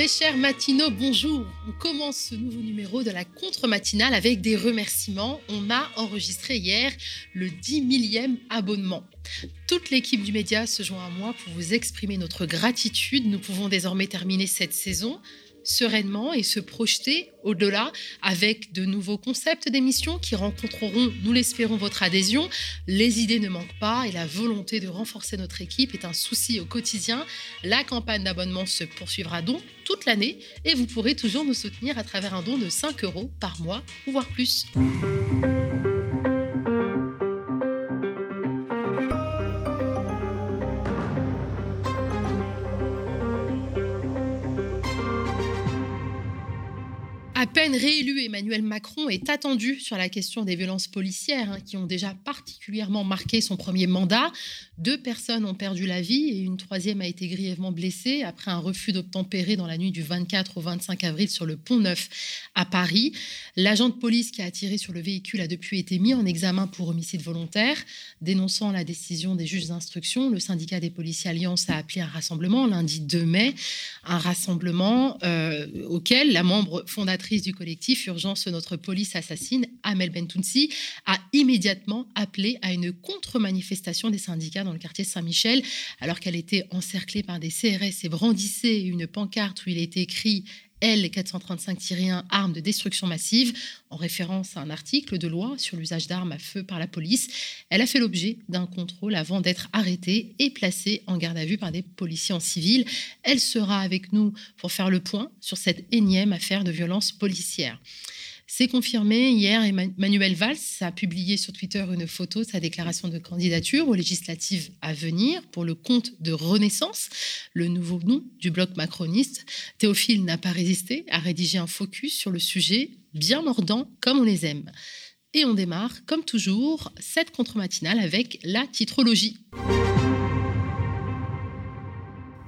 Très chers matinaux, bonjour. On commence ce nouveau numéro de la contre-matinale avec des remerciements. On a enregistré hier le 10 millième abonnement. Toute l'équipe du média se joint à moi pour vous exprimer notre gratitude. Nous pouvons désormais terminer cette saison sereinement et se projeter au-delà avec de nouveaux concepts d'émissions qui rencontreront, nous l'espérons, votre adhésion. Les idées ne manquent pas et la volonté de renforcer notre équipe est un souci au quotidien. La campagne d'abonnement se poursuivra donc toute l'année et vous pourrez toujours nous soutenir à travers un don de 5 euros par mois ou voire plus. Réélu, Emmanuel Macron est attendu sur la question des violences policières hein, qui ont déjà particulièrement marqué son premier mandat. Deux personnes ont perdu la vie et une troisième a été grièvement blessée après un refus d'obtempérer dans la nuit du 24 au 25 avril sur le pont Neuf à Paris. L'agent de police qui a tiré sur le véhicule a depuis été mis en examen pour homicide volontaire. Dénonçant la décision des juges d'instruction, le syndicat des policiers Alliance a appelé un rassemblement lundi 2 mai, un rassemblement euh, auquel la membre fondatrice du collectif Urgence Notre Police Assassine, Amel Bentounsi, a immédiatement appelé à une contre-manifestation des syndicats dans le quartier Saint-Michel, alors qu'elle était encerclée par des CRS et brandissait une pancarte où il était écrit L435-1 armes de destruction massive, en référence à un article de loi sur l'usage d'armes à feu par la police. Elle a fait l'objet d'un contrôle avant d'être arrêtée et placée en garde à vue par des policiers en civil. Elle sera avec nous pour faire le point sur cette énième affaire de violence policière. C'est confirmé hier, Emmanuel Valls a publié sur Twitter une photo de sa déclaration de candidature aux législatives à venir pour le compte de Renaissance, le nouveau nom du bloc macroniste. Théophile n'a pas résisté à rédiger un focus sur le sujet, bien mordant comme on les aime. Et on démarre, comme toujours, cette contre-matinale avec la titrologie.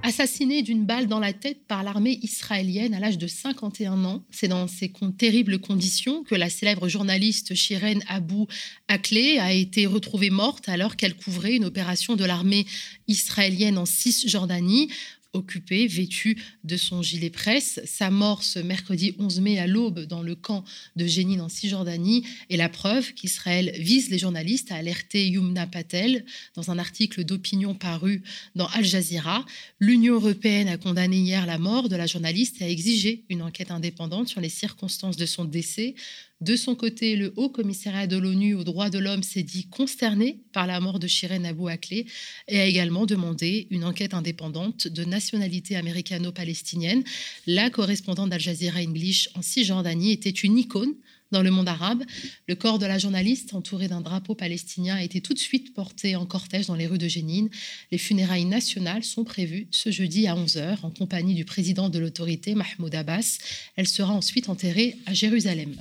Assassiné d'une balle dans la tête par l'armée israélienne à l'âge de 51 ans, c'est dans ces terribles conditions que la célèbre journaliste Shiren Abu Akleh a été retrouvée morte alors qu'elle couvrait une opération de l'armée israélienne en Cisjordanie occupé, vêtu de son gilet presse. Sa mort ce mercredi 11 mai à l'aube dans le camp de Jénine en Cisjordanie est la preuve qu'Israël vise les journalistes, a alerté Yumna Patel dans un article d'opinion paru dans Al Jazeera. L'Union européenne a condamné hier la mort de la journaliste et a exigé une enquête indépendante sur les circonstances de son décès. De son côté, le Haut Commissariat de l'ONU aux droits de l'homme s'est dit consterné par la mort de Shiren Abou Akleh et a également demandé une enquête indépendante de nationalité américano-palestinienne. La correspondante d'Al Jazeera English en Cisjordanie était une icône dans le monde arabe. Le corps de la journaliste, entouré d'un drapeau palestinien, a été tout de suite porté en cortège dans les rues de Jénine. Les funérailles nationales sont prévues ce jeudi à 11h en compagnie du président de l'autorité, Mahmoud Abbas. Elle sera ensuite enterrée à Jérusalem.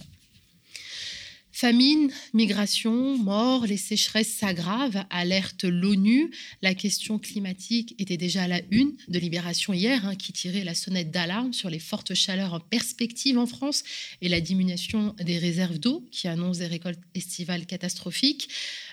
Famine, migration, mort, les sécheresses s'aggravent, alerte l'ONU. La question climatique était déjà à la une de Libération hier, hein, qui tirait la sonnette d'alarme sur les fortes chaleurs en perspective en France et la diminution des réserves d'eau qui annonce des récoltes estivales catastrophiques.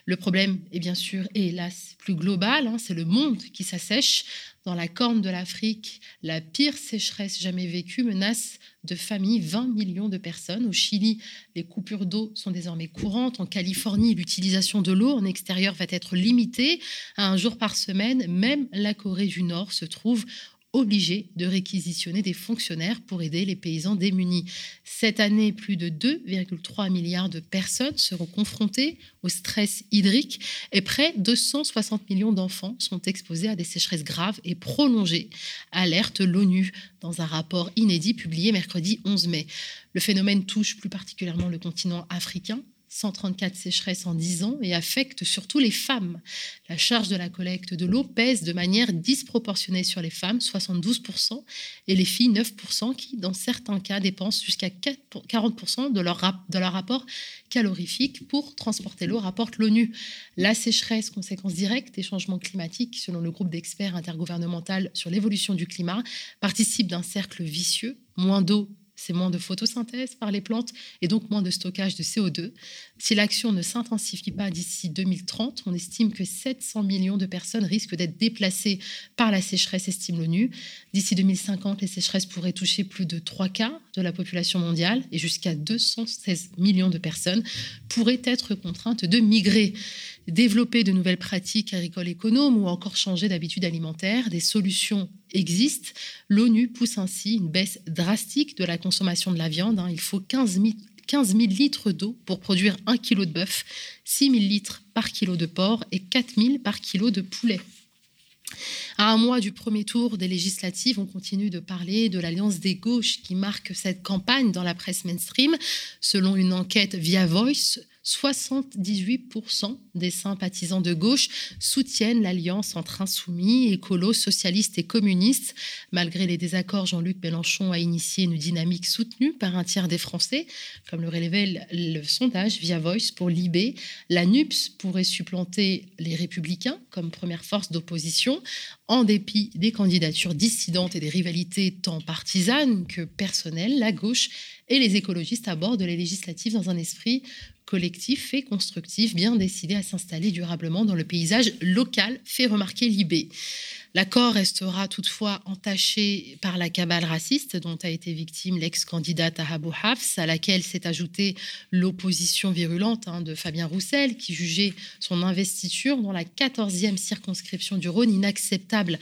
Le problème est bien sûr, et hélas, plus global, hein, c'est le monde qui s'assèche. Dans la corne de l'Afrique, la pire sécheresse jamais vécue menace de famille 20 millions de personnes. Au Chili, les coupures d'eau sont désormais courantes. En Californie, l'utilisation de l'eau en extérieur va être limitée à un jour par semaine. Même la Corée du Nord se trouve obligé de réquisitionner des fonctionnaires pour aider les paysans démunis. Cette année, plus de 2,3 milliards de personnes seront confrontées au stress hydrique et près de 260 millions d'enfants sont exposés à des sécheresses graves et prolongées, alerte l'ONU dans un rapport inédit publié mercredi 11 mai. Le phénomène touche plus particulièrement le continent africain 134 sécheresses en 10 ans et affecte surtout les femmes. La charge de la collecte de l'eau pèse de manière disproportionnée sur les femmes, 72%, et les filles, 9%, qui, dans certains cas, dépensent jusqu'à 40% de leur, de leur rapport calorifique pour transporter l'eau, rapporte l'ONU. La sécheresse, conséquence directe des changements climatiques, selon le groupe d'experts intergouvernemental sur l'évolution du climat, participe d'un cercle vicieux. Moins d'eau c'est moins de photosynthèse par les plantes et donc moins de stockage de CO2. Si l'action ne s'intensifie pas d'ici 2030, on estime que 700 millions de personnes risquent d'être déplacées par la sécheresse, estime l'ONU. D'ici 2050, les sécheresses pourraient toucher plus de trois quarts de la population mondiale et jusqu'à 216 millions de personnes pourraient être contraintes de migrer développer de nouvelles pratiques agricoles économes ou encore changer d'habitude alimentaire. Des solutions existent. L'ONU pousse ainsi une baisse drastique de la consommation de la viande. Hein. Il faut 15 000, 15 000 litres d'eau pour produire un kilo de bœuf, 6 000 litres par kilo de porc et 4 000 par kilo de poulet. À un mois du premier tour des législatives, on continue de parler de l'alliance des gauches qui marque cette campagne dans la presse mainstream. Selon une enquête via Voice, 78% des sympathisants de gauche soutiennent l'alliance entre insoumis, écolos, socialistes et communistes. Malgré les désaccords, Jean-Luc Mélenchon a initié une dynamique soutenue par un tiers des Français. Comme le révèle le sondage via Voice pour l'IB, la NUPS pourrait supplanter les Républicains comme première force d'opposition en dépit des candidatures dissidentes et des rivalités tant partisanes que personnelles. La gauche et les écologistes abordent les législatives dans un esprit collectif et constructif, bien décidé à s'installer durablement dans le paysage local, fait remarquer Libé. L'accord restera toutefois entaché par la cabale raciste dont a été victime l'ex-candidate Ahabou Hafs, à laquelle s'est ajoutée l'opposition virulente hein, de Fabien Roussel, qui jugeait son investiture dans la 14e circonscription du Rhône inacceptable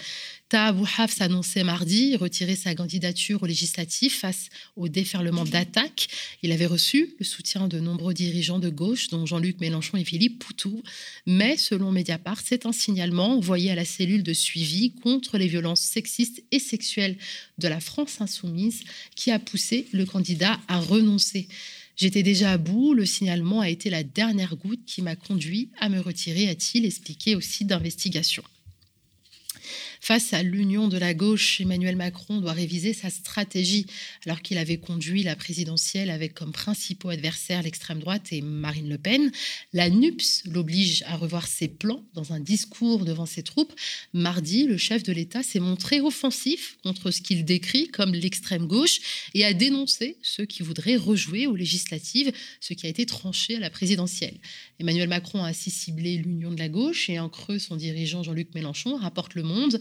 Tahabou Hafs annonçait mardi retirer sa candidature au législatif face au déferlement d'attaques. Il avait reçu le soutien de nombreux dirigeants de gauche, dont Jean-Luc Mélenchon et Philippe Poutou. Mais selon Mediapart, c'est un signalement envoyé à la cellule de suivi contre les violences sexistes et sexuelles de la France insoumise qui a poussé le candidat à renoncer. J'étais déjà à bout, le signalement a été la dernière goutte qui m'a conduit à me retirer, a-t-il expliqué au site d'investigation. Face à l'union de la gauche, Emmanuel Macron doit réviser sa stratégie alors qu'il avait conduit la présidentielle avec comme principaux adversaires l'extrême droite et Marine Le Pen. La NUPS l'oblige à revoir ses plans dans un discours devant ses troupes. Mardi, le chef de l'État s'est montré offensif contre ce qu'il décrit comme l'extrême gauche et a dénoncé ceux qui voudraient rejouer aux législatives, ce qui a été tranché à la présidentielle. Emmanuel Macron a ainsi ciblé l'union de la gauche et en creux son dirigeant Jean-Luc Mélenchon, rapporte Le Monde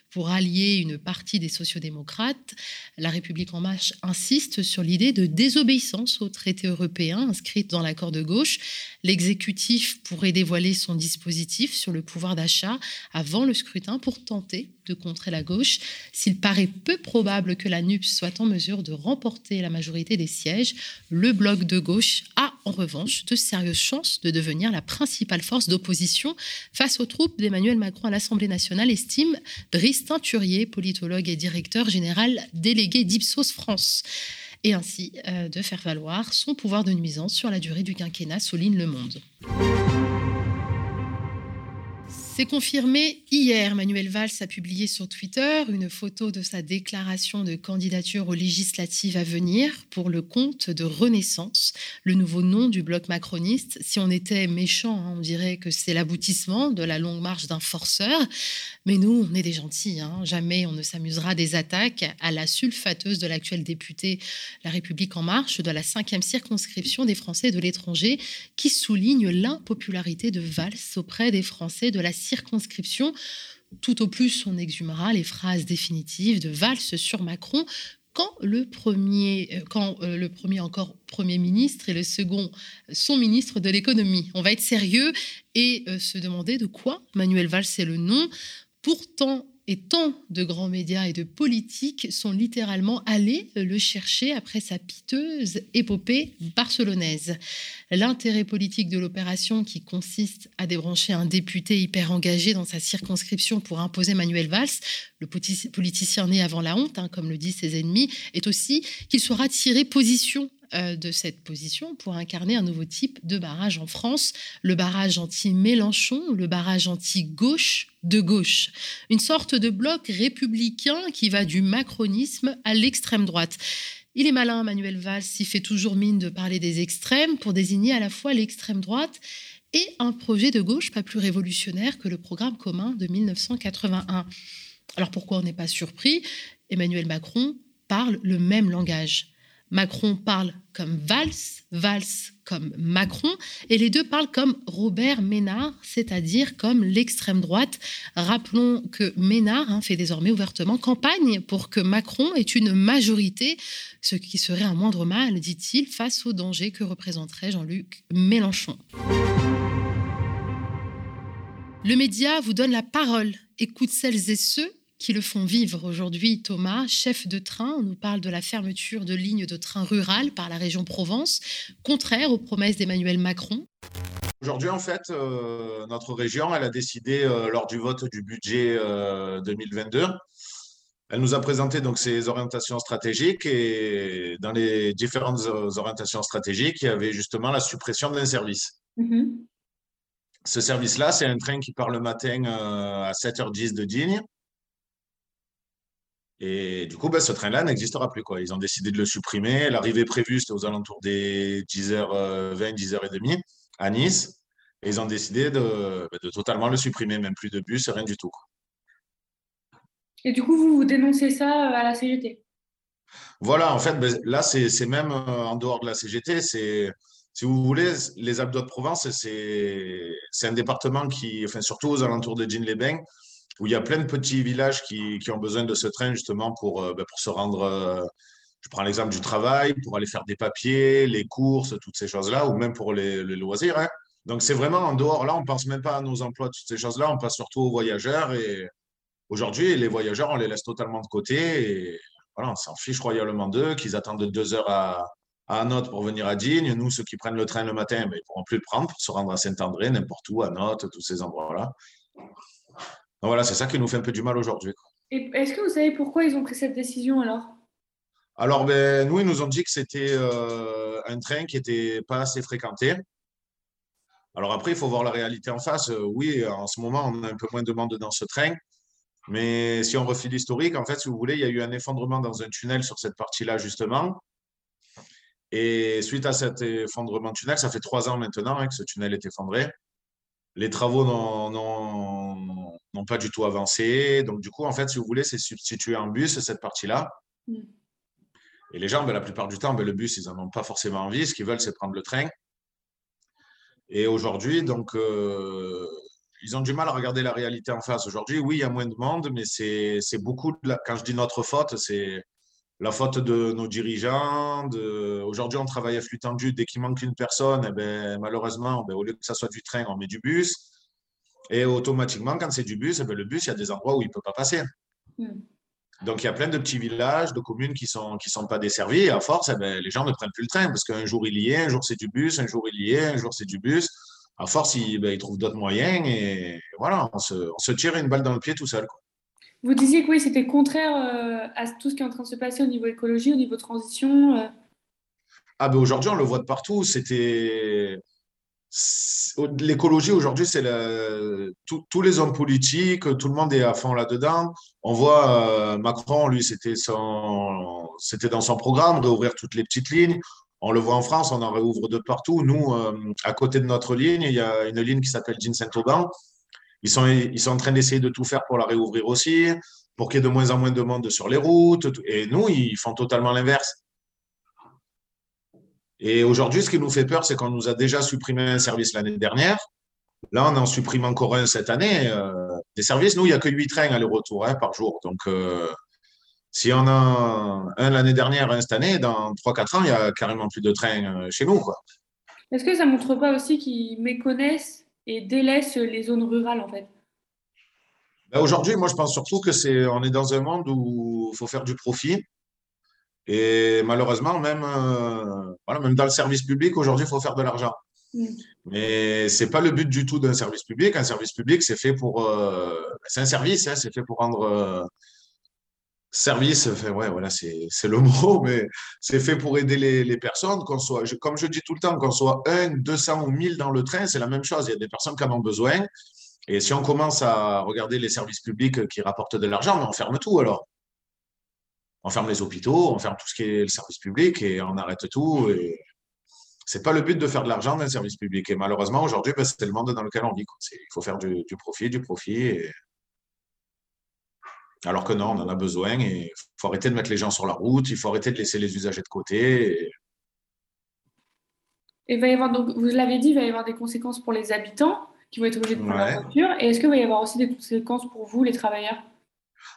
pour allier une partie des sociodémocrates, la République en marche insiste sur l'idée de désobéissance aux traités européens inscrits dans l'accord de gauche. L'exécutif pourrait dévoiler son dispositif sur le pouvoir d'achat avant le scrutin pour tenter de contrer la gauche. S'il paraît peu probable que la NUPS soit en mesure de remporter la majorité des sièges, le bloc de gauche a en revanche de sérieuses chances de devenir la principale force d'opposition face aux troupes d'Emmanuel Macron à l'Assemblée nationale, estime Brice Teinturier, politologue et directeur général délégué d'Ipsos France et ainsi euh, de faire valoir son pouvoir de nuisance sur la durée du quinquennat, souligne Le Monde. Confirmé hier. Manuel Valls a publié sur Twitter une photo de sa déclaration de candidature aux législatives à venir pour le compte de Renaissance, le nouveau nom du bloc macroniste. Si on était méchant, hein, on dirait que c'est l'aboutissement de la longue marche d'un forceur. Mais nous, on est des gentils. Hein. Jamais on ne s'amusera des attaques à la sulfateuse de l'actuel député La République en marche de la cinquième circonscription des Français de l'étranger qui souligne l'impopularité de Valls auprès des Français de la circonscription. Tout au plus, on exhumera les phrases définitives de Valls sur Macron quand le premier, euh, quand euh, le premier encore Premier ministre et le second son ministre de l'économie. On va être sérieux et euh, se demander de quoi Manuel Valls est le nom. Pourtant, et tant de grands médias et de politiques sont littéralement allés le chercher après sa piteuse épopée barcelonaise. L'intérêt politique de l'opération, qui consiste à débrancher un député hyper engagé dans sa circonscription pour imposer Manuel Valls, le politicien né avant la honte, hein, comme le disent ses ennemis, est aussi qu'il soit tiré position de cette position pour incarner un nouveau type de barrage en France, le barrage anti-Mélenchon, le barrage anti-gauche de gauche, une sorte de bloc républicain qui va du macronisme à l'extrême droite. Il est malin, Manuel Valls, il fait toujours mine de parler des extrêmes pour désigner à la fois l'extrême droite et un projet de gauche pas plus révolutionnaire que le programme commun de 1981. Alors pourquoi on n'est pas surpris? Emmanuel Macron parle le même langage Macron parle comme Valls, Valls comme Macron, et les deux parlent comme Robert Ménard, c'est-à-dire comme l'extrême droite. Rappelons que Ménard hein, fait désormais ouvertement campagne pour que Macron ait une majorité, ce qui serait un moindre mal, dit-il, face au danger que représenterait Jean-Luc Mélenchon. Le média vous donne la parole. Écoute celles et ceux qui le font vivre aujourd'hui. Thomas, chef de train, on nous parle de la fermeture de lignes de train rural par la région Provence, contraire aux promesses d'Emmanuel Macron. Aujourd'hui, en fait, euh, notre région, elle a décidé euh, lors du vote du budget 2022, euh, elle nous a présenté donc ses orientations stratégiques et dans les différentes orientations stratégiques, il y avait justement la suppression d'un service. Mm-hmm. Ce service-là, c'est un train qui part le matin à 7h10 de Digne et du coup, ben, ce train-là n'existera plus. Quoi. Ils ont décidé de le supprimer. L'arrivée prévue, c'était aux alentours des 10h20, 10h30 à Nice. Et ils ont décidé de, ben, de, totalement le supprimer, même plus de bus, rien du tout. Et du coup, vous, vous dénoncez ça euh, à la CGT Voilà, en fait, ben, là, c'est même euh, en dehors de la CGT. C'est, si vous voulez, les Alpes de Provence, c'est un département qui, enfin, surtout aux alentours de Digne-les-Bains, où il y a plein de petits villages qui, qui ont besoin de ce train justement pour, euh, ben, pour se rendre. Euh, je prends l'exemple du travail, pour aller faire des papiers, les courses, toutes ces choses-là, ou même pour les, loisirs. Hein. Donc c'est vraiment en dehors. Là, on ne pense même pas à nos emplois, toutes ces choses-là. On passe surtout aux voyageurs. Et aujourd'hui, les voyageurs, on les laisse totalement de côté. Et voilà, on s'en fiche royalement d'eux, qu'ils attendent deux heures à, à Note pour venir à Digne. Nous, ceux qui prennent le train le matin, ben, ils ne pourront plus le prendre pour se rendre à Saint-André, n'importe où, à Note, tous ces endroits-là voilà, c'est ça qui nous fait un peu du mal aujourd'hui. Est-ce que vous savez pourquoi ils ont pris cette décision alors? Alors, ben, nous, ils nous ont dit que c'était euh, un train qui n'était pas assez fréquenté. Alors après, il faut voir la réalité en face. Euh, oui, en ce moment, on a un peu moins de demandes dans ce train. Mais si on refait l'historique, en fait, si vous voulez, il y a eu un effondrement dans un tunnel sur cette partie-là, justement. Et suite à cet effondrement de tunnel, ça fait trois ans maintenant hein, que ce tunnel est effondré. Les travaux n'ont pas du tout avancé. Donc, du coup, en fait, si vous voulez, c'est substituer un bus, cette partie-là. Mm. Et les gens, ben, la plupart du temps, ben, le bus, ils n'en ont pas forcément envie. Ce qu'ils veulent, c'est prendre le train. Et aujourd'hui, donc, euh, ils ont du mal à regarder la réalité en face. Aujourd'hui, oui, il y a moins de monde, mais c'est beaucoup. De quand je dis notre faute, c'est la faute de nos dirigeants. Aujourd'hui, on travaille à flux tendu. Dès qu'il manque une personne, eh ben, malheureusement, ben, au lieu que ça soit du train, on met du bus. Et automatiquement, quand c'est du bus, eh ben, le bus, il y a des endroits où il ne peut pas passer. Hmm. Donc, il y a plein de petits villages, de communes qui ne sont, qui sont pas desservis. Et à force, les gens ne prennent plus le train parce qu'un jour, il y est, un jour, c'est du bus, un jour, il y est, un jour, c'est du bus. À force, ils, trouvent d'autres moyens et voilà, on se, tire une balle dans le pied tout seul. Vous disiez que oui, c'était contraire euh, à tout ce qui est en train de se passer au niveau écologie, au niveau transition. Euh. Ah ben aujourd'hui, on le voit de partout. C'était l'écologie aujourd'hui, c'est tous les hommes politiques, tout le monde est à fond là-dedans. On voit euh, Macron, lui, c'était dans son programme d'ouvrir toutes les petites lignes. On le voit en France, on en réouvre de partout. Nous, à côté de notre ligne, il y a une ligne qui s'appelle Jean Saint-Auban ils sont, ils sont en train d'essayer de tout faire pour la réouvrir aussi, pour qu'il y ait de moins en moins de monde sur les routes. Et nous, ils font totalement l'inverse. Et aujourd'hui, ce qui nous fait peur, c'est qu'on nous a déjà supprimé un service l'année dernière. Là, on en supprime encore un cette année. Euh, des services, nous, il n'y a que 8 trains aller-retour hein, par jour. Donc, euh, si on a un l'année dernière, un cette année, dans 3-4 ans, il n'y a carrément plus de trains euh, chez nous. Est-ce que ça ne montre pas aussi qu'ils méconnaissent et délaisse les zones rurales en fait ben, Aujourd'hui, moi je pense surtout que c'est on est dans un monde où il faut faire du profit. Et malheureusement, même, euh, voilà, même dans le service public, aujourd'hui, il faut faire de l'argent. Mm. Mais ce n'est pas le but du tout d'un service public. Un service public, c'est fait pour. Euh, c'est un service, hein, c'est fait pour rendre euh, service, ouais, voilà, c'est le mot, mais c'est fait pour aider les, personnes. Qu'on soit, comme je dis tout le temps, qu'on soit 1, 200 ou 1000 dans le train, c'est la même chose. Il y a des personnes qui en ont besoin. Et si on commence à regarder les services publics qui rapportent de l'argent, on ferme tout alors. On ferme les hôpitaux, on ferme tout ce qui est le service public et on arrête tout. Et c'est pas le but de faire de l'argent d'un service public. Et malheureusement, aujourd'hui, ben, c'est le monde dans lequel on vit. Il faut faire du, profit, du profit. Alors que non, on en a besoin et il faut arrêter de mettre les gens sur la route, il faut arrêter de laisser les usagers de côté. Et... va y avoir, donc, vous l'avez dit, il va y avoir des conséquences pour les habitants qui vont être obligés de prendre leur voiture. Et est-ce qu'il va y avoir aussi des conséquences pour vous, les travailleurs?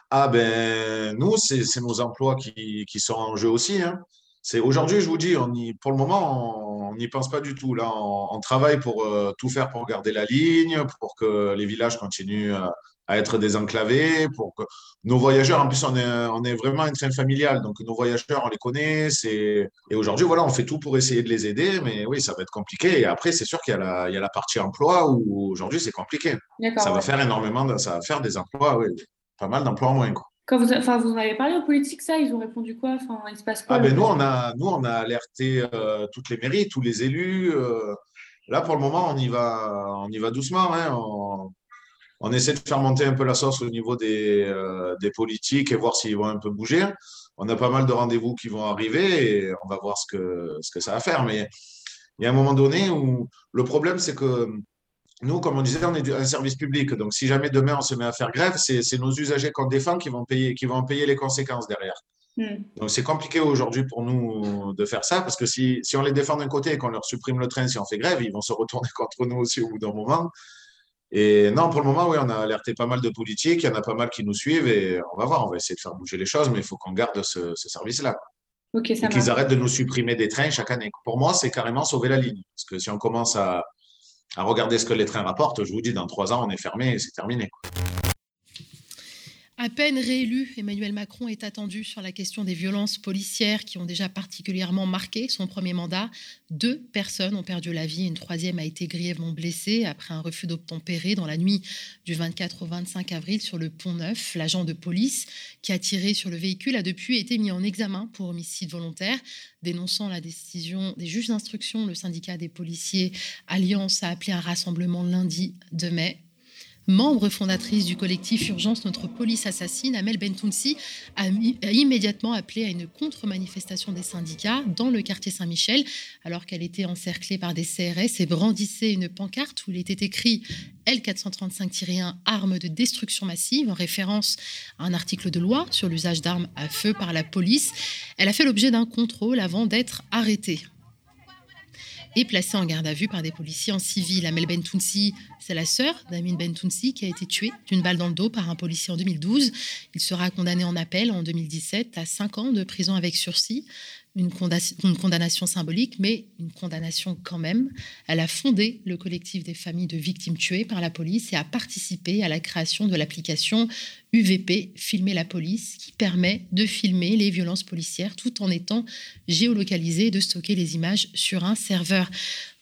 Ah ben, nous, c'est nos emplois qui, qui, sont en jeu aussi. Hein. C'est aujourd'hui, je vous dis, on y, pour le moment, on n'y pense pas du tout. Là, on, travaille pour euh, tout faire pour garder la ligne, pour que les villages continuent à, à être désenclavés, pour que nos voyageurs, en plus, on est, on est vraiment un train familial, donc nos voyageurs, on les connaît. Et aujourd'hui, voilà, on fait tout pour essayer de les aider, mais oui, ça va être compliqué. Et après, c'est sûr qu'il y, a la, partie emploi où aujourd'hui, c'est compliqué. Ça va faire énormément, de, ça va faire des emplois, oui, pas mal d'emplois en moins. Quoi. Quand vous, enfin, vous en avez parlé aux politiques, ça, ils ont répondu quoi? Enfin, Il se passe quoi ah, ben, nous, on a, nous, on a alerté euh, toutes les mairies, tous les élus. Euh, là, pour le moment, on y va, on y va doucement. Hein, on essaie de faire monter un peu la sauce au niveau des, euh, des politiques et voir s'ils vont un peu bouger. On a pas mal de rendez-vous qui vont arriver et on va voir ce que, ce que ça va faire. Mais il y a un moment donné où le problème, c'est que nous, comme on disait, on est un service public. Donc, si jamais demain on se met à faire grève, c'est nos usagers qu'on défend qui vont, payer, qui vont payer les conséquences derrière. Hmm. Donc, c'est compliqué aujourd'hui pour nous de faire ça parce que si, si on les défend d'un côté et qu'on leur supprime le train, si on fait grève, ils vont se retourner contre nous aussi au bout d'un moment. Et non, pour le moment, oui, on a alerté pas mal de politiques, il y en a pas mal qui nous suivent et on va voir, on va essayer de faire bouger les choses, mais il faut qu'on garde ce, service-là. Ok, qu'ils arrêtent de nous supprimer des trains chaque année. Pour moi, c'est carrément sauver la ligne. Parce que si on commence à, regarder ce que les trains rapportent, je vous dis, dans trois ans, on est fermé et c'est terminé. À peine réélu, Emmanuel Macron est attendu sur la question des violences policières qui ont déjà particulièrement marqué son premier mandat. Deux personnes ont perdu la vie, une troisième a été grièvement blessée après un refus d'obtempérer dans la nuit du 24 au 25 avril sur le pont Neuf. L'agent de police qui a tiré sur le véhicule a depuis été mis en examen pour homicide volontaire. Dénonçant la décision des juges d'instruction, le syndicat des policiers Alliance a appelé un rassemblement lundi de mai membre fondatrice du collectif Urgence Notre Police Assassine, Amel Bentounsi a, immédiatement appelé à une contre-manifestation des syndicats dans le quartier Saint-Michel, alors qu'elle était encerclée par des CRS et brandissait une pancarte où il était écrit L435-1 arme de destruction massive, en référence à un article de loi sur l'usage d'armes à feu par la police. Elle a fait l'objet d'un contrôle avant d'être arrêtée et placée en garde à vue par des policiers en civil. Amel Bentounsi, c'est la sœur d'Amin Bentounsi qui a été tuée d'une balle dans le dos par un policier en 2012. Il sera condamné en appel en 2017 à 5 ans de prison avec sursis une, condamnation symbolique, mais une condamnation quand même. Elle a fondé le collectif des familles de victimes tuées par la police et a participé à la création de l'application UVP, Filmer la police, qui permet de filmer les violences policières tout en étant géolocalisé et de stocker les images sur un serveur.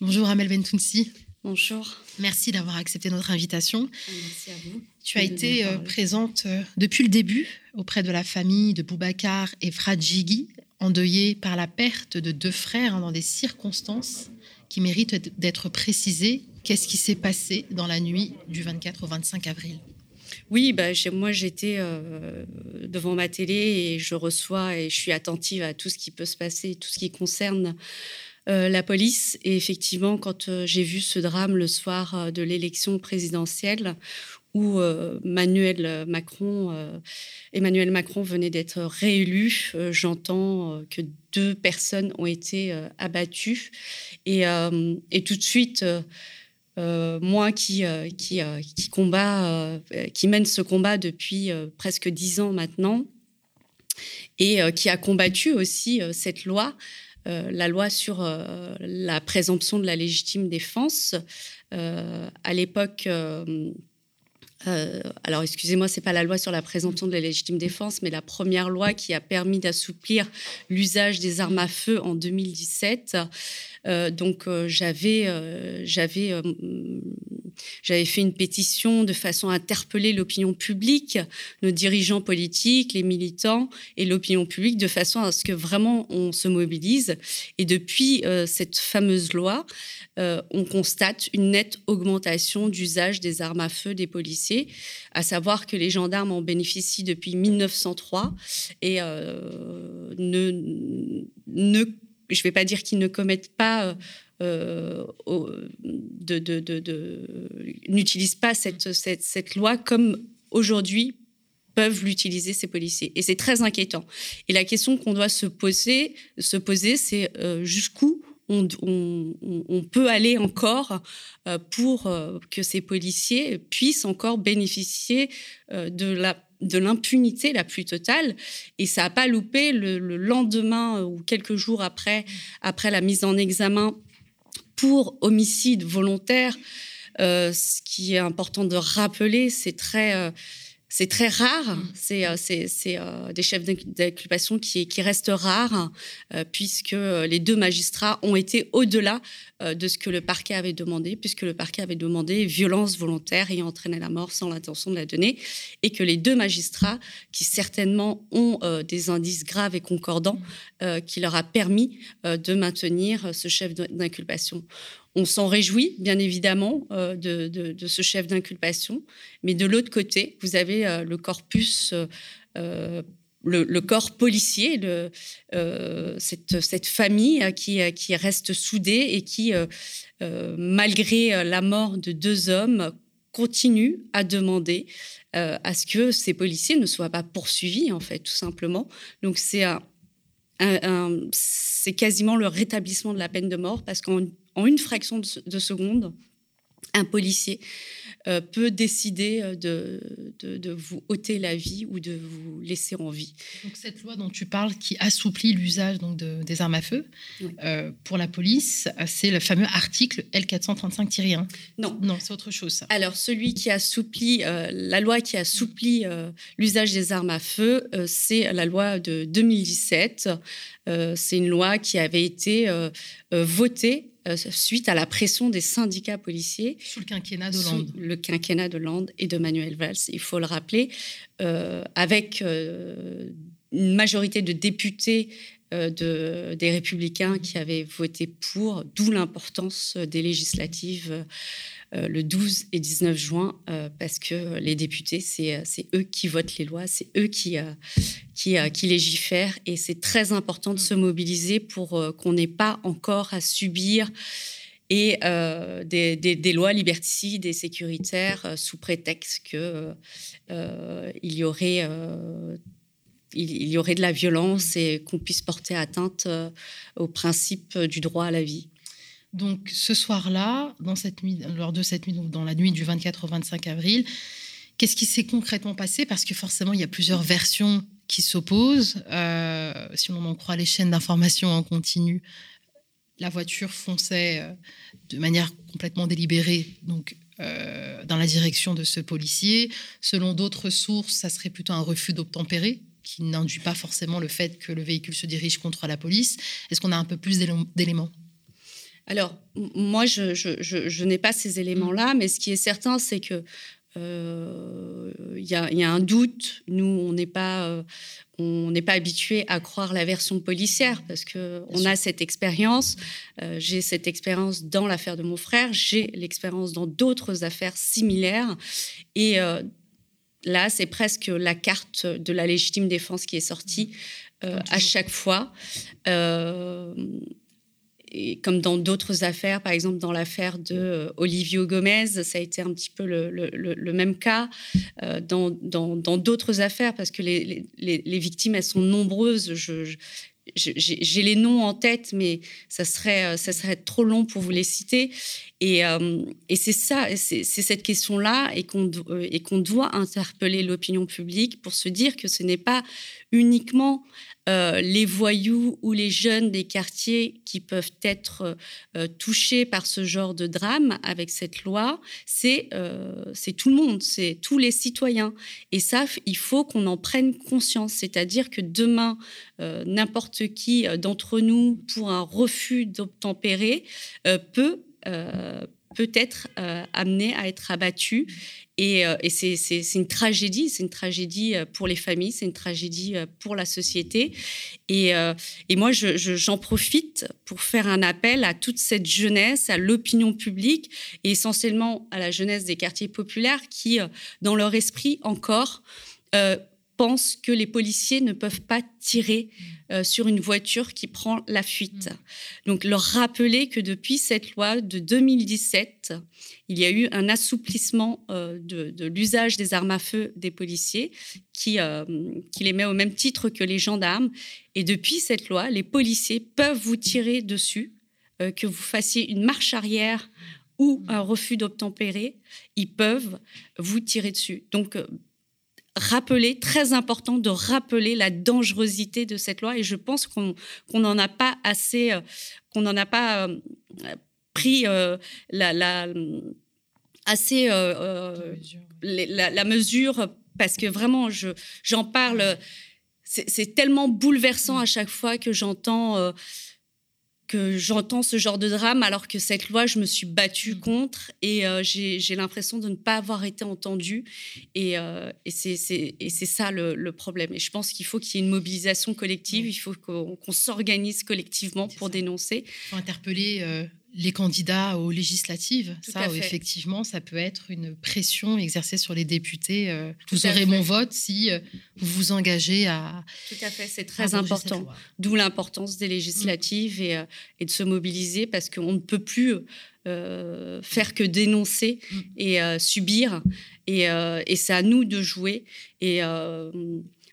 Bonjour Amel Bentounsi. Bonjour. Merci d'avoir accepté notre invitation. Merci à vous. Tu as été euh, présente euh, depuis le début auprès de la famille de Boubacar et Fradjigui, endeuillés par la perte de deux frères dans des circonstances qui méritent d'être précisées. Qu'est-ce qui s'est passé dans la nuit du 24 au 25 avril? Oui, bah, moi j'étais euh, devant ma télé et je reçois et je suis attentive à tout ce qui peut se passer, tout ce qui concerne euh, la police. Et effectivement, quand euh, j'ai vu ce drame le soir de l'élection présidentielle, où euh, Emmanuel Macron, euh, Emmanuel Macron venait d'être réélu. Euh, j'entends que deux personnes ont été abattues. Et, tout de suite, moi qui, combat, qui mène ce combat depuis presque dix ans maintenant, et qui a combattu aussi cette loi, la loi sur la présomption de la légitime défense. à l'époque, euh, alors, excusez-moi, c'est pas la loi sur la présomption de la légitime défense, mais la première loi qui a permis d'assouplir l'usage des armes à feu en 2017. Euh, donc, euh, j'avais, j'avais, j'avais fait une pétition de façon à interpeller l'opinion publique, nos dirigeants politiques, les militants et l'opinion publique, de façon à ce que vraiment on se mobilise. Et depuis cette fameuse loi, on constate une nette augmentation d'usage des armes à feu des policiers à savoir que les gendarmes en bénéficient depuis 1903 et euh, ne, je ne vais pas dire qu'ils ne commettent pas euh, n'utilisent pas cette, loi comme aujourd'hui peuvent l'utiliser ces policiers et c'est très inquiétant. Et la question qu'on doit se poser, se poser, c'est jusqu'où on, peut aller encore pour que ces policiers puissent encore bénéficier de l'impunité la plus totale. Et ça n'a pas loupé le, lendemain euh, ou quelques jours après, après la mise en examen pour homicide volontaire. Euh, ce qui est important de rappeler, c'est très, euh, c'est très rare. Mm. C'est euh, euh, des chefs d'inculpation qui, qui, restent rares, euh, puisque les deux magistrats ont été au-delà de ce que le parquet avait demandé, puisque le parquet avait demandé violence volontaire ayant entraîné la mort sans l'intention de la donner, et que les deux magistrats, qui certainement ont des indices graves et concordants, mm. qui leur a permis de maintenir ce chef d'inculpation. On s'en réjouit, bien évidemment, euh, de, ce chef d'inculpation. Mais de l'autre côté, vous avez euh, le corpus, euh, le, corps policier, cette, famille qui, reste soudée et qui, malgré la mort de deux hommes, continue à demander à ce que ces policiers ne soient pas poursuivis, en fait, tout simplement. Donc c'est c'est quasiment le rétablissement de la peine de mort parce qu'en en une fraction de, seconde, un policier euh, peut décider euh, de, de, vous ôter la vie ou de vous laisser en vie. Donc cette loi dont tu parles, qui assouplit l'usage donc des armes à feu euh, pour la police, c'est le fameux article L435-1. Non, non, c'est autre chose. Ça. Alors celui qui assouplit la loi qui assouplit l'usage des armes à feu, c'est la loi de 2017. c'est une loi qui avait été votée euh, suite à la pression des syndicats policiers. Sous le quinquennat de Hollande. Le quinquennat de Hollande et de Manuel Valls, il faut le rappeler, euh, avec euh, une majorité de députés de, des républicains qui avaient voté pour, d'où l'importance des législatives le 12 et 19 juin, euh, parce que les députés, euh, c'est eux qui votent les lois, c'est eux qui, légifèrent, et c'est très important de se mobiliser pour qu'on n'ait pas encore à subir des, lois liberticides et sécuritaires sous prétexte que il y aurait y aurait de la violence et qu'on puisse porter atteinte au principe du droit à la vie. Donc ce soir-là, dans cette nuit, lors de cette nuit, donc dans la nuit du 24 au 25 avril, qu'est-ce qui s'est concrètement passé? Parce que forcément, il y a plusieurs versions qui s'opposent. Euh, si on en croit les chaînes d'information en continu, la voiture fonçait euh, de manière complètement délibérée, donc euh, dans la direction de ce policier. Selon d'autres sources, ça serait plutôt un refus d'obtempérer qui n'induit pas forcément le fait que le véhicule se dirige contre la police. Est-ce qu'on a un peu plus d'éléments? Alors, moi, je, n'ai pas ces éléments-là, mais ce qui est certain, c'est que euh, il y, a un doute. Nous, on n'est pas, euh, on n'est pas habitué à croire la version policière parce que on a cette expérience. Euh, j'ai cette expérience dans l'affaire de mon frère. J'ai l'expérience dans d'autres affaires similaires. Et là, c'est presque la carte de la légitime défense qui est sortie à chaque fois comme dans d'autres affaires, par exemple dans l'affaire de euh, Olivio Gomez, ça a été un petit peu le, même cas. Euh, dans d'autres affaires, parce que les, victimes, elles sont nombreuses. Je, j'ai les noms en tête, mais ça serait, euh, ça serait trop long pour vous les citer. Et, c'est ça, c'est cette question-là, et qu'on et qu'on doit interpeller l'opinion publique pour se dire que ce n'est pas uniquement euh, les voyous ou les jeunes des quartiers qui peuvent être euh, touchés par ce genre de drame avec cette loi, euh, c'est tout le monde, c'est tous les citoyens. Et ça, il faut qu'on en prenne conscience. C'est-à-dire que demain, n'importe qui d'entre nous, pour un refus d'obtempérer, peut peut être amené à être abattu et, euh, c'est une tragédie, c'est une tragédie euh, pour les familles, c'est une tragédie euh, pour la société. Et moi, j'en profite pour faire un appel à toute cette jeunesse, à l'opinion publique et essentiellement à la jeunesse des quartiers populaires qui, dans leur esprit encore, pense que les policiers ne peuvent pas tirer euh, sur une voiture qui prend la fuite. Mm. Donc leur rappeler que depuis cette loi de 2017, il y a eu un assouplissement euh, de, l'usage des armes à feu des policiers qui, euh, qui les met au même titre que les gendarmes. Et depuis cette loi, les policiers peuvent vous tirer dessus, que vous fassiez une marche arrière ou mm. un refus d'obtempérer, ils peuvent vous tirer dessus. Donc rappeler, très important de rappeler la dangerosité de cette loi. Et je pense qu'on n'en a pas assez, euh, qu'on n'en a pas euh, pris euh, la, la, assez la, la, mesure parce que vraiment, j'en parle. C'est tellement bouleversant à chaque fois que j'entends que j'entends ce genre de drame alors que cette loi, je me suis battue contre et euh, j'ai l'impression de ne pas avoir été entendue. Et, euh, et c'est ça le, problème. Et je pense qu'il faut qu'il y ait une mobilisation collective, il faut qu'on s'organise collectivement pour dénoncer. Il faut interpeller euh, les candidats aux législatives. ça, effectivement, ça peut être une pression exercée sur les députés. Euh, vous aurez mon vote si euh, vous vous engagez à. Tout à fait, c'est très important. D'où l'importance des législatives et, euh, et, de se mobiliser parce qu'on ne peut plus faire que dénoncer mm. et subir. Et, et c'est à nous de jouer. Et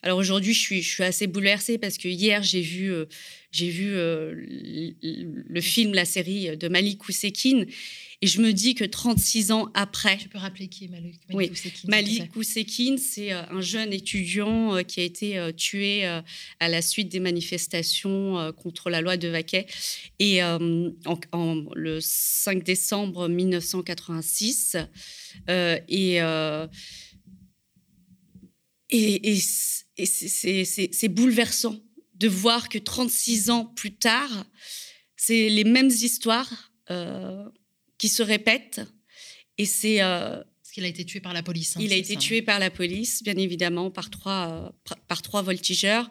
alors aujourd'hui, je suis, je suis assez bouleversée parce que hier, j'ai vu, euh, j'ai vu euh, le, film, la série de Malik Ousekine. Et je me dis que 36 ans après. Tu peux rappeler qui est Malik, Malik oui, Malik Ousekine, c'est euh, un jeune étudiant qui a été tué à la suite des manifestations contre la loi de Vaquet. Et en, le 5 décembre 1986. et. Et, c'est bouleversant de voir que 36 ans plus tard, c'est les mêmes histoires euh, qui se répètent. Et c'est. Euh, Parce qu'il a été tué par la police. Hein, il a été tué par la police, bien évidemment, par trois, par trois voltigeurs.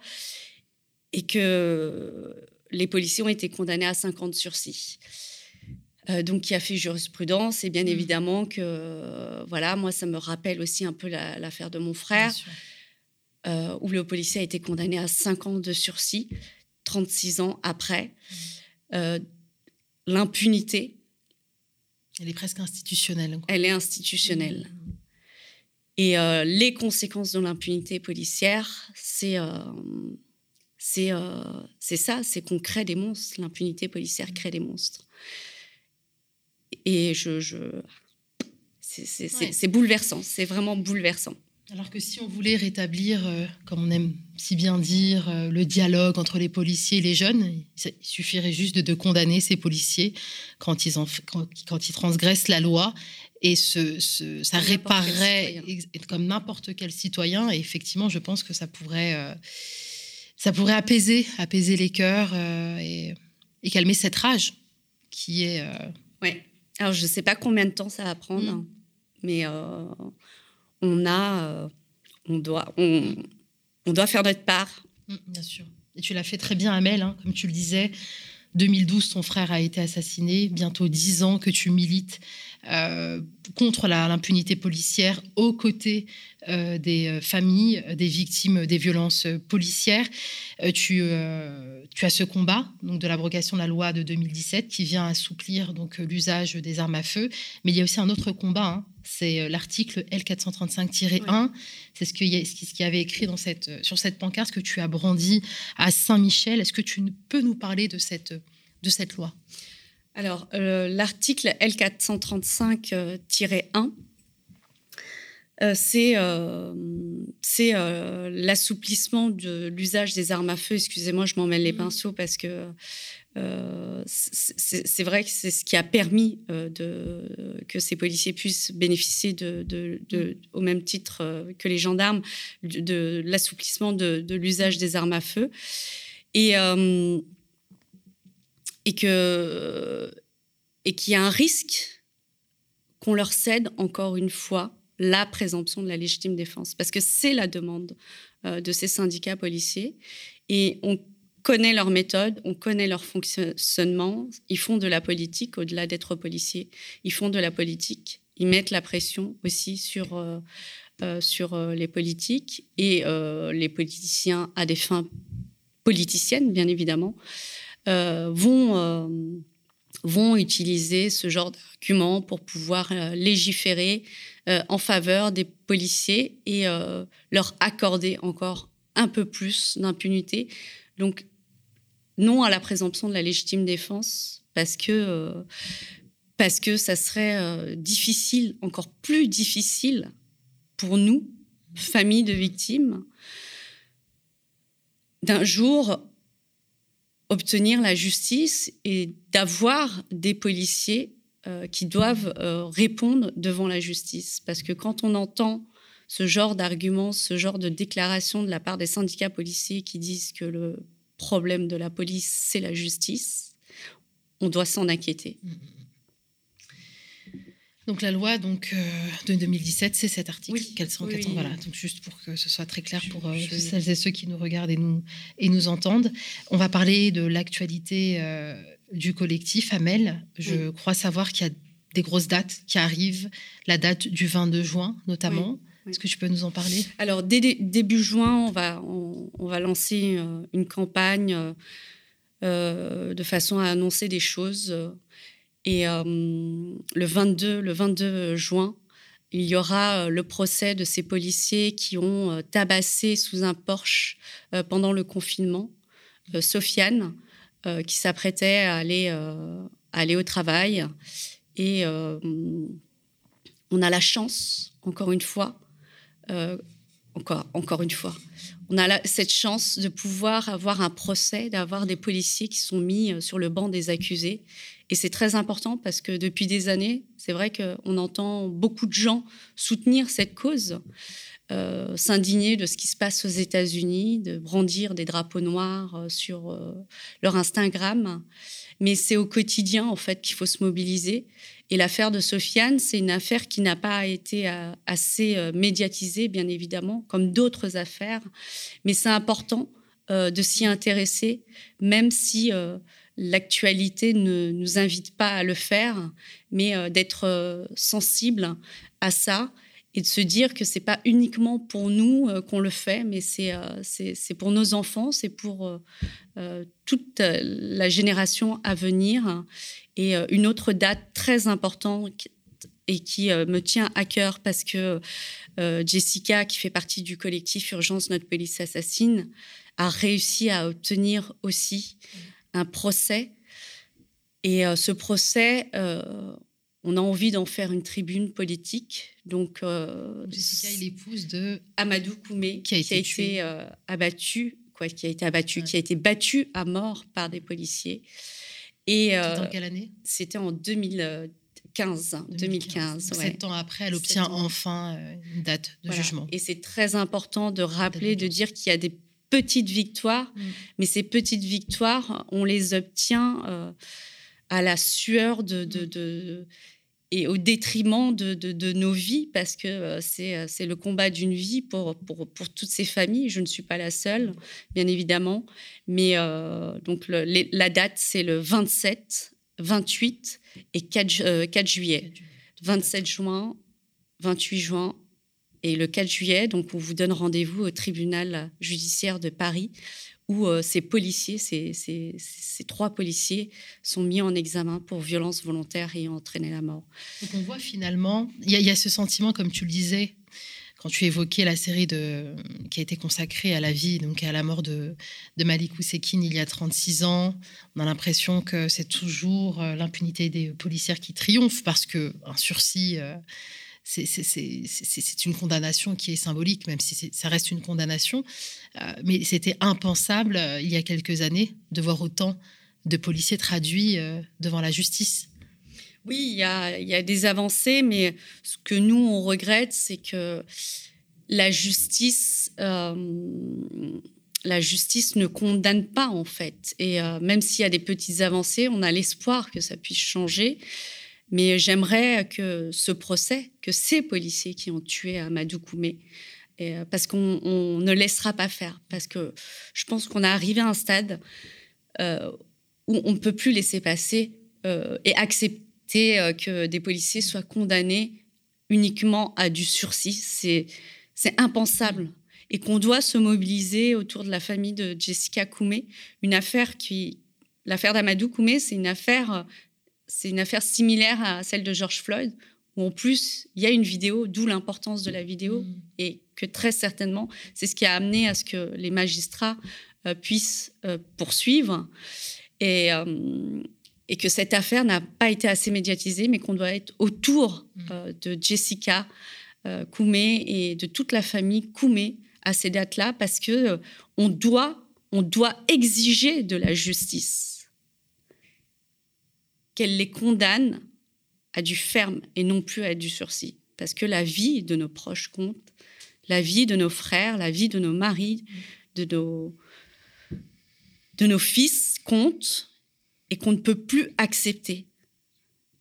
Et que les policiers ont été condamnés à 50 sursis. Euh, donc qui a fait jurisprudence et bien mmh. évidemment que voilà moi ça me rappelle aussi un peu l'affaire de mon frère euh, où le policier a été condamné à 5 ans de sursis, 36 ans après. Mmh. Euh, l'impunité. Elle est presque institutionnelle. Elle est institutionnelle. Mmh. Et euh, les conséquences de l'impunité policière, c'est c'est ça, c'est qu'on crée des monstres. L'impunité policière crée des monstres. Et je, je c'est bouleversant, c'est vraiment bouleversant. Alors que si on voulait rétablir, euh, comme on aime si bien dire, euh, le dialogue entre les policiers et les jeunes, il suffirait juste de, condamner ces policiers quand ils, quand, ils transgressent la loi et ce, ça réparerait comme n'importe quel citoyen. Et effectivement, je pense que ça pourrait, euh, ça pourrait apaiser, apaiser les cœurs et, calmer cette rage qui est. Oui. Alors, je ne sais pas combien de temps ça va prendre, mm. mais on a, euh, on doit, on, doit faire notre part. Mm, bien sûr. Et tu l'as fait très bien, Amel, hein, comme tu le disais. 2012, ton frère a été assassiné. Bientôt dix ans que tu milites euh, contre l'impunité policière aux côtés euh, des familles des victimes des violences policières. tu, tu, as ce combat donc de l'abrogation de la loi de 2017 qui vient assouplir donc l'usage des armes à feu. Mais il y a aussi un autre combat. Hein. C'est l'article L435-1. C'est ce, ce qui avait écrit dans cette, sur cette pancarte que tu as brandi à Saint-Michel. Est-ce que tu peux nous parler de cette, de cette loi? Alors, euh, l'article L435-1, euh, c'est euh, l'assouplissement de l'usage des armes à feu. Excusez-moi, je m'en mêle les mmh. pinceaux parce que c'est vrai que c'est ce qui a permis de, que ces policiers puissent bénéficier de, mmh. au même titre que les gendarmes de, l'assouplissement de, l'usage des armes à feu. Et et que et qu'il y a un risque qu'on leur cède encore une fois la présomption de la légitime défense, parce que c'est la demande euh, de ces syndicats policiers. Et on connaît leur méthode, on connaît leur fonctionnement, ils font de la politique au-delà d'être policiers, ils font de la politique, ils mettent la pression aussi sur, euh, euh, sur les politiques et les politiciens à des fins politiciennes, bien évidemment, vont, vont utiliser ce genre d'arguments pour pouvoir légiférer en faveur des policiers et leur accorder encore un peu plus d'impunité. Donc, non à la présomption de la légitime défense, parce que parce que ça serait euh, difficile, encore plus difficile pour nous, famille de victimes, d'un jour obtenir la justice et d'avoir des policiers euh, qui doivent euh, répondre devant la justice. Parce que quand on entend ce genre d'arguments, ce genre de déclarations de la part des syndicats policiers qui disent que le problème de la police, c'est la justice, on doit s'en inquiéter. Mmh, mmh, mmh. Donc la loi donc euh, de 2017, c'est cet article oui, Voilà, donc juste pour que ce soit très clair pour euh, celles et ceux qui nous regardent et nous et nous entendent. On va parler de l'actualité euh, du collectif Amel. Je crois savoir qu'il y a des grosses dates qui arrivent, la date du 22 juin notamment. Est-ce que tu peux nous en parler? Alors dès début juin, on va on va lancer une campagne de façon à annoncer des choses et euh, le, 22, le 22 juin, il y aura euh, le procès de ces policiers qui ont euh, tabassé sous un Porsche pendant le confinement Sofiane, qui s'apprêtait à aller, aller au travail. Et on a la chance, encore une fois, encore, encore une fois, on a cette chance de pouvoir avoir un procès, d'avoir des policiers qui sont mis sur le banc des accusés et c'est très important parce que depuis des années, c'est vrai qu'on entend beaucoup de gens soutenir cette cause, euh, s'indigner de ce qui se passe aux États-Unis, de brandir des drapeaux noirs euh, sur euh, leur Instagram. Mais c'est au quotidien, en fait, qu'il faut se mobiliser. Et l'affaire de Sofiane, c'est une affaire qui n'a pas été assez médiatisée, bien évidemment, comme d'autres affaires. Mais c'est important de s'y intéresser, même si l'actualité ne nous invite pas à le faire, mais d'être sensible à ça et de se dire que c'est pas uniquement pour nous euh, qu'on le fait, mais c'est c'est pour nos enfants, c'est pour toute la génération à venir. Et une autre date très importante et qui me tient à cœur parce que Jessica, qui fait partie du collectif Urgence Notre Police Assassine, a réussi à obtenir aussi un procès. Et euh, ce procès, euh, on a envie d'en faire une tribune politique. Donc, euh, Jessica est l'épouse de Amadou Koumé, qui a été, abattu, quoi, qui a été abattu, qui a été battu à mort par des policiers. Et en quelle année? C'était en 2015. 2015, Sept ans après, elle obtient enfin une date de jugement. Et c'est très important de rappeler, de dire qu'il y a des petites victoires, mm. mais ces petites victoires, on les obtient euh, à la sueur de, de, et au détriment de, de, nos vies, parce que euh, euh, c'est le combat d'une vie pour, pour, pour, toutes ces familles. Je ne suis pas la seule, bien évidemment, mais donc la date, c'est le 27, 28 et 4, 4 juillet. 27 juin, 28 juin et le 4 juillet, donc, on vous donne rendez-vous au tribunal judiciaire de Paris où euh, ces policiers, ces, trois policiers, sont mis en examen pour violence volontaire et entraîné la mort. Donc on voit finalement, il y, a ce sentiment, comme tu le disais, quand tu évoquais la série de, qui a été consacrée à la vie, donc à la mort de, de Malik Ousekine il y a 36 ans, on a l'impression que c'est toujours euh, l'impunité des policières qui triomphe parce que un sursis... Euh, c'est une condamnation qui est symbolique, même si ça reste une condamnation. Euh, mais c'était impensable euh, il y a quelques années de voir autant de policiers traduits euh, devant la justice. Oui, il y, a, des avancées, mais ce que nous, on regrette, c'est que la justice, la justice ne condamne pas, en fait. Et même s'il y a des petites avancées, on a l'espoir que ça puisse changer. Mais j'aimerais que ce procès, que ces policiers qui ont tué Amadou Koumé, euh, parce qu'on ne laissera pas faire, parce que je pense qu'on est arrivé à un stade euh, où on ne peut plus laisser passer euh, et accepter que des policiers soient condamnés uniquement à du sursis. C'est impensable. Et qu'on doit se mobiliser autour de la famille de Jessica Koumé, une affaire qui. L'affaire d'Amadou Koumé, c'est une affaire. C'est une affaire similaire à celle de George Floyd, où en plus, il y a une vidéo, d'où l'importance de la vidéo, mm. et que très certainement, c'est ce qui a amené à ce que les magistrats euh, puissent euh, poursuivre. Et, euh, et que cette affaire n'a pas été assez médiatisée, mais qu'on doit être autour mm. de Jessica Koumé et de toute la famille Koumé à ces dates-là, parce que euh, on doit, on doit exiger de la justice qu'elle les condamne à du ferme et non plus à du sursis, parce que la vie de nos proches compte, la vie de nos frères, la vie de nos maris, de nos, de nos fils compte et qu'on ne peut plus accepter.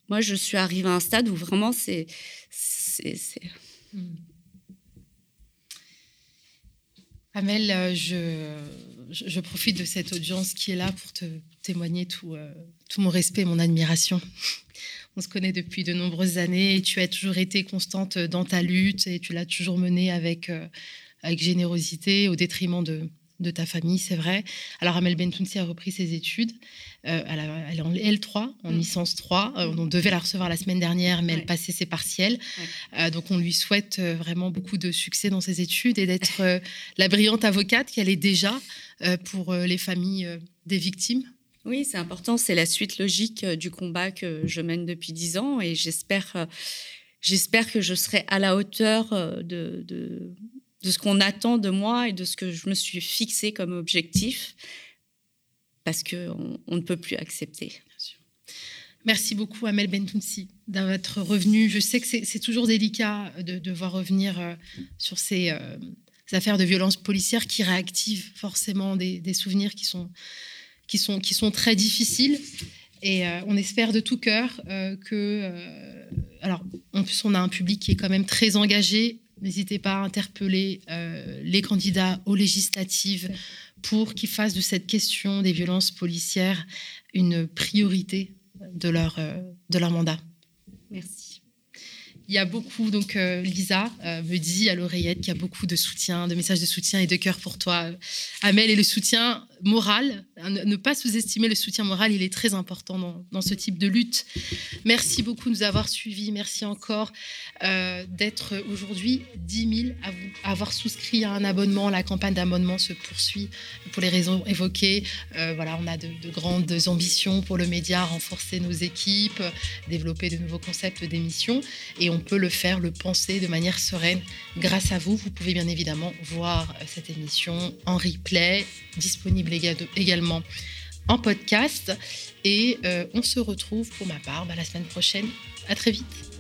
Moi, je suis arrivée à un stade où vraiment c'est. Amel, euh, je, profite de cette audience qui est là pour te témoigner tout, euh, mon respect et mon admiration. On se connaît depuis de nombreuses années et tu as toujours été constante dans ta lutte et tu l'as toujours menée avec, euh, avec générosité au détriment de, de ta famille, c'est vrai. Alors, Amel Bentounsi a repris ses études. Euh, elle, est en L3, en mm. licence 3. Euh, on devait la recevoir la semaine dernière, mais elle passait ses partiels. Euh, donc, on lui souhaite vraiment beaucoup de succès dans ses études et d'être la brillante avocate qu'elle est déjà pour les familles des victimes. Oui, c'est important. C'est la suite logique du combat que je mène depuis dix ans et j'espère, j'espère que je serai à la hauteur de, de ce qu'on attend de moi et de ce que je me suis fixé comme objectif, parce qu'on on ne peut plus accepter. Merci beaucoup, Amel Bentounsi, d'être revenu. Je sais que c'est toujours délicat de devoir revenir euh, sur ces, euh, affaires de violence policière qui réactivent forcément des, souvenirs qui sont, qui, sont, qui sont très difficiles. Et euh, on espère de tout cœur que. alors, en plus, on a un public qui est quand même très engagé N'hésitez pas à interpeller euh, les candidats aux législatives pour qu'ils fassent de cette question des violences policières une priorité de leur, euh, de leur mandat. Merci. Il y a beaucoup, donc euh, Lisa me dit à l'oreillette qu'il y a beaucoup de soutien, de messages de soutien et de cœur pour toi, Amel. Et le soutien moral, ne pas sous-estimer le soutien moral, il est très important dans, ce type de lutte. Merci beaucoup de nous avoir suivis. Merci encore euh, d'être aujourd'hui 10 000 à, avoir souscrit à un abonnement. La campagne d'abonnement se poursuit pour les raisons évoquées. Euh, voilà, on a de, grandes ambitions pour le média, renforcer nos équipes, développer de nouveaux concepts d'émissions. Et on peut le faire, le penser de manière sereine grâce à vous. Vous pouvez bien évidemment voir euh, cette émission en replay, également en podcast. Et euh, on se retrouve pour ma part bah, la semaine prochaine. À très vite.